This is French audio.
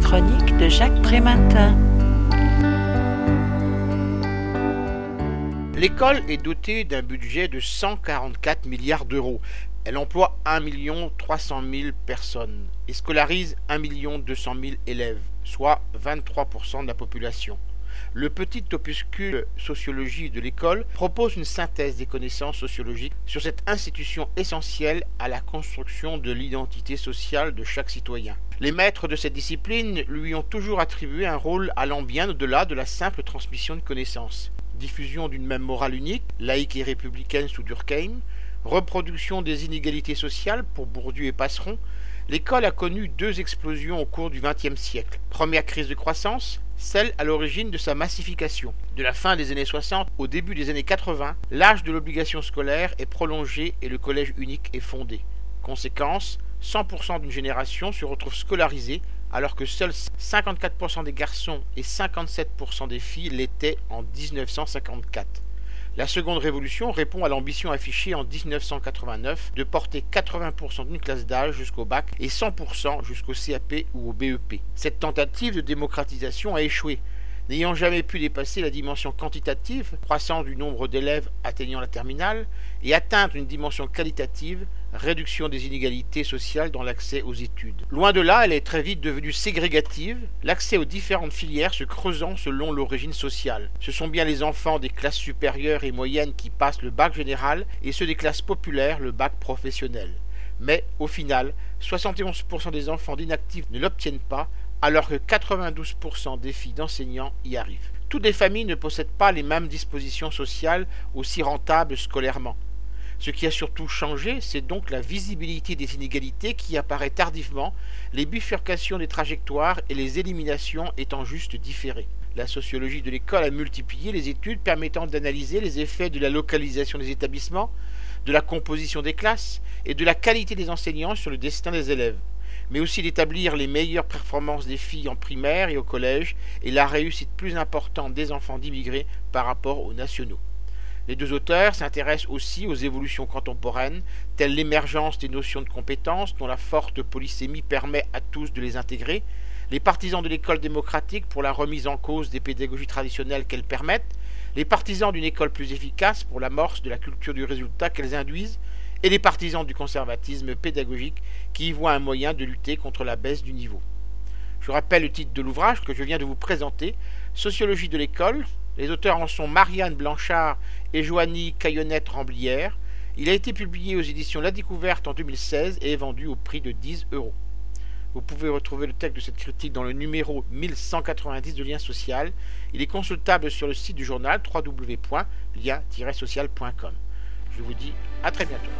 chronique de Jacques Prématin. L'école est dotée d'un budget de 144 milliards d'euros. Elle emploie 1 300 000 personnes et scolarise 1 200 000 élèves, soit 23% de la population. Le petit opuscule Sociologie de l'école propose une synthèse des connaissances sociologiques sur cette institution essentielle à la construction de l'identité sociale de chaque citoyen. Les maîtres de cette discipline lui ont toujours attribué un rôle allant bien au-delà de la simple transmission de connaissances. Diffusion d'une même morale unique, laïque et républicaine sous Durkheim, reproduction des inégalités sociales pour Bourdieu et Passeron, l'école a connu deux explosions au cours du XXe siècle. Première crise de croissance, celle à l'origine de sa massification. De la fin des années 60 au début des années 80, l'âge de l'obligation scolaire est prolongé et le collège unique est fondé. Conséquence, 100% d'une génération se retrouve scolarisée alors que seuls 54% des garçons et 57% des filles l'étaient en 1954. La seconde révolution répond à l'ambition affichée en 1989 de porter 80% d'une classe d'âge jusqu'au bac et 100% jusqu'au CAP ou au BEP. Cette tentative de démocratisation a échoué, n'ayant jamais pu dépasser la dimension quantitative, croissance du nombre d'élèves atteignant la terminale, et atteindre une dimension qualitative, réduction des inégalités sociales dans l'accès aux études. Loin de là, elle est très vite devenue ségrégative, l'accès aux différentes filières se creusant selon l'origine sociale. Ce sont bien les enfants des classes supérieures et moyennes qui passent le bac général et ceux des classes populaires le bac professionnel. Mais, au final, 71% des enfants d'inactifs ne l'obtiennent pas, alors que 92% des filles d'enseignants y arrivent. Toutes les familles ne possèdent pas les mêmes dispositions sociales aussi rentables scolairement. Ce qui a surtout changé, c'est donc la visibilité des inégalités qui apparaît tardivement, les bifurcations des trajectoires et les éliminations étant juste différées. La sociologie de l'école a multiplié les études permettant d'analyser les effets de la localisation des établissements, de la composition des classes et de la qualité des enseignants sur le destin des élèves, mais aussi d'établir les meilleures performances des filles en primaire et au collège et la réussite plus importante des enfants d'immigrés par rapport aux nationaux. Les deux auteurs s'intéressent aussi aux évolutions contemporaines, telles l'émergence des notions de compétences dont la forte polysémie permet à tous de les intégrer, les partisans de l'école démocratique pour la remise en cause des pédagogies traditionnelles qu'elles permettent, les partisans d'une école plus efficace pour l'amorce de la culture du résultat qu'elles induisent, et les partisans du conservatisme pédagogique qui y voient un moyen de lutter contre la baisse du niveau. Je rappelle le titre de l'ouvrage que je viens de vous présenter, Sociologie de l'école. Les auteurs en sont Marianne Blanchard et Joanie Caillonnette-Ramblière. Il a été publié aux éditions La Découverte en 2016 et est vendu au prix de 10 euros. Vous pouvez retrouver le texte de cette critique dans le numéro 1190 de Lien Social. Il est consultable sur le site du journal www.lien-social.com. Je vous dis à très bientôt.